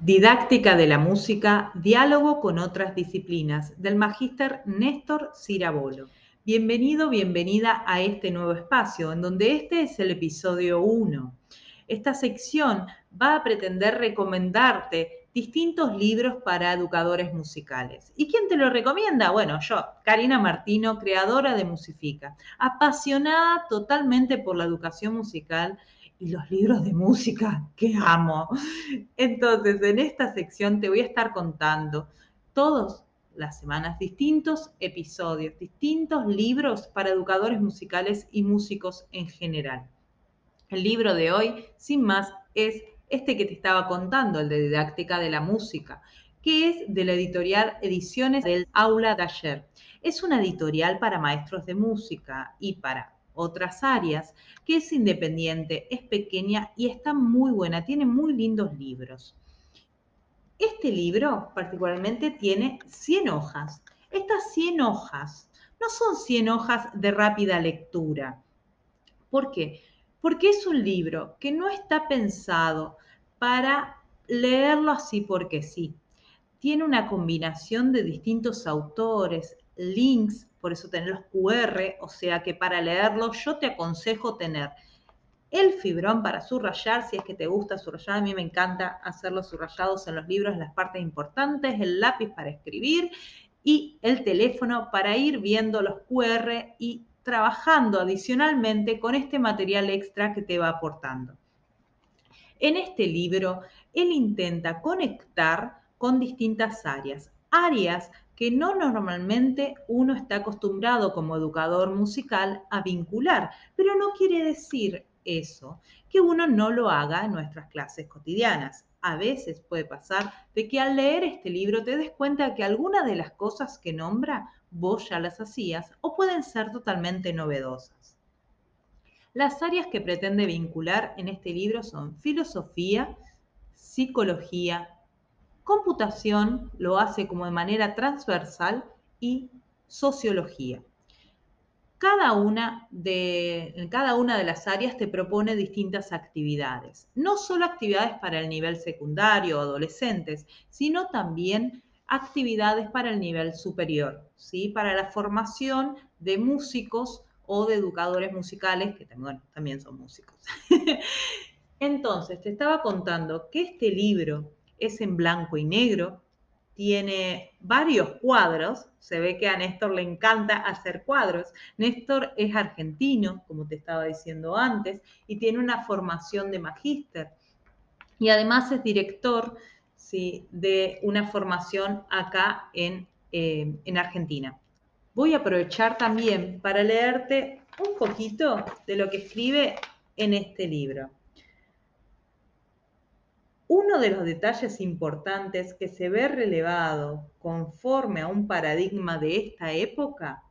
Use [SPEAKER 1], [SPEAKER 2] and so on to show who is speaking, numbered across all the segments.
[SPEAKER 1] Didáctica de la música, diálogo con otras disciplinas, del magíster Néstor Cirabolo. Bienvenido, bienvenida a este nuevo espacio, en donde este es el episodio 1. Esta sección va a pretender recomendarte distintos libros para educadores musicales. ¿Y quién te lo recomienda? Bueno, yo, Karina Martino, creadora de Musifica, apasionada totalmente por la educación musical y los libros de música que amo. Entonces, en esta sección te voy a estar contando todas las semanas distintos episodios, distintos libros para educadores musicales y músicos en general. El libro de hoy, sin más, es este que te estaba contando, el de didáctica de la música, que es de la editorial Ediciones del Aula de. Es una editorial para maestros de música y para otras áreas, que es independiente, es pequeña y está muy buena, tiene muy lindos libros. Este libro particularmente tiene 100 hojas. Estas 100 hojas no son 100 hojas de rápida lectura. ¿Por qué? Porque es un libro que no está pensado para leerlo así porque sí. Tiene una combinación de distintos autores, links, por eso tener los QR, o sea que para leerlo yo te aconsejo tener el fibrón para subrayar, si es que te gusta subrayar, a mí me encanta hacer los subrayados en los libros, las partes importantes, el lápiz para escribir y el teléfono para ir viendo los QR y trabajando adicionalmente con este material extra que te va aportando. En este libro, él intenta conectar con distintas áreas, áreas que no normalmente uno está acostumbrado como educador musical a vincular, pero no quiere decir eso que uno no lo haga en nuestras clases cotidianas. A veces puede pasar de que al leer este libro te des cuenta que algunas de las cosas que nombra vos ya las hacías o pueden ser totalmente novedosas. Las áreas que pretende vincular en este libro son filosofía, psicología, Computación lo hace como de manera transversal y sociología. Cada una de, cada una de las áreas te propone distintas actividades, no solo actividades para el nivel secundario adolescentes, sino también actividades para el nivel superior, ¿sí? para la formación de músicos o de educadores musicales, que también son músicos. Entonces, te estaba contando que este libro es en blanco y negro, tiene varios cuadros, se ve que a Néstor le encanta hacer cuadros. Néstor es argentino, como te estaba diciendo antes, y tiene una formación de magíster. Y además es director ¿sí? de una formación acá en, eh, en Argentina. Voy a aprovechar también para leerte un poquito de lo que escribe en este libro. Uno de los detalles importantes que se ve relevado conforme a un paradigma de esta época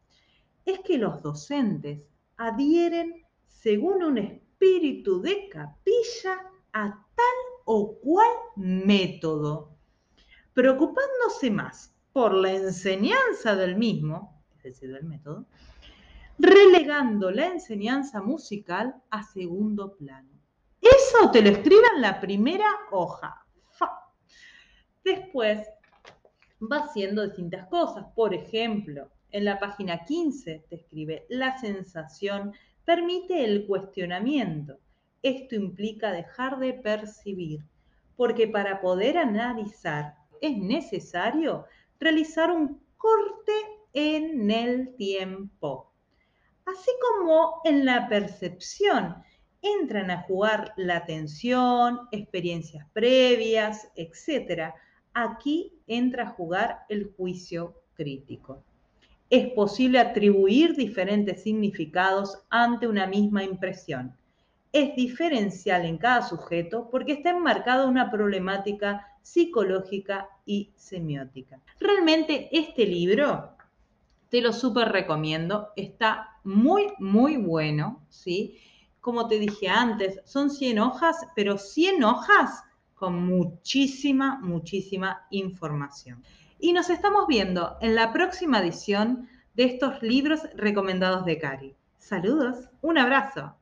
[SPEAKER 1] es que los docentes adhieren según un espíritu de capilla a tal o cual método, preocupándose más por la enseñanza del mismo, es decir, del método, relegando la enseñanza musical a segundo plano. Eso te lo escribe en la primera hoja. Después va haciendo distintas cosas. Por ejemplo, en la página 15 te escribe, la sensación permite el cuestionamiento. Esto implica dejar de percibir, porque para poder analizar es necesario realizar un corte en el tiempo, así como en la percepción entran a jugar la atención, experiencias previas, etc. Aquí entra a jugar el juicio crítico. Es posible atribuir diferentes significados ante una misma impresión. Es diferencial en cada sujeto porque está enmarcado una problemática psicológica y semiótica. Realmente este libro te lo súper recomiendo, está muy, muy bueno, ¿sí? Como te dije antes, son 100 hojas, pero 100 hojas con muchísima, muchísima información. Y nos estamos viendo en la próxima edición de estos libros recomendados de Cari. Saludos, un abrazo.